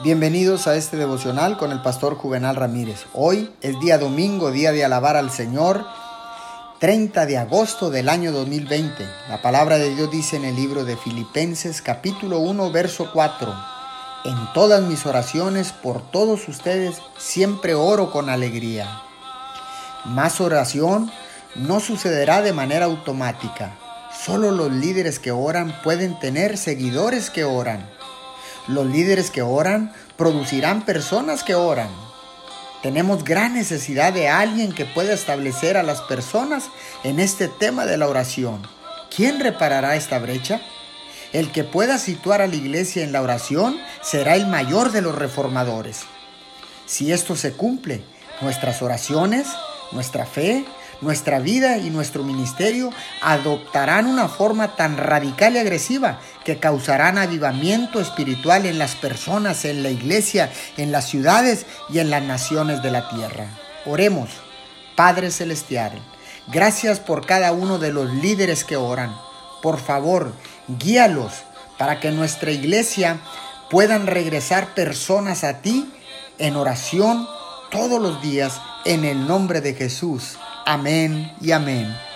Bienvenidos a este devocional con el pastor Juvenal Ramírez. Hoy es día domingo, día de alabar al Señor, 30 de agosto del año 2020. La palabra de Dios dice en el libro de Filipenses capítulo 1 verso 4. En todas mis oraciones por todos ustedes siempre oro con alegría. Más oración no sucederá de manera automática. Solo los líderes que oran pueden tener seguidores que oran. Los líderes que oran producirán personas que oran. Tenemos gran necesidad de alguien que pueda establecer a las personas en este tema de la oración. ¿Quién reparará esta brecha? El que pueda situar a la iglesia en la oración será el mayor de los reformadores. Si esto se cumple, nuestras oraciones, nuestra fe, nuestra vida y nuestro ministerio adoptarán una forma tan radical y agresiva que causarán avivamiento espiritual en las personas, en la iglesia, en las ciudades y en las naciones de la tierra. Oremos, Padre Celestial, gracias por cada uno de los líderes que oran. Por favor, guíalos para que nuestra iglesia puedan regresar personas a ti en oración todos los días en el nombre de Jesús. Amén y amén.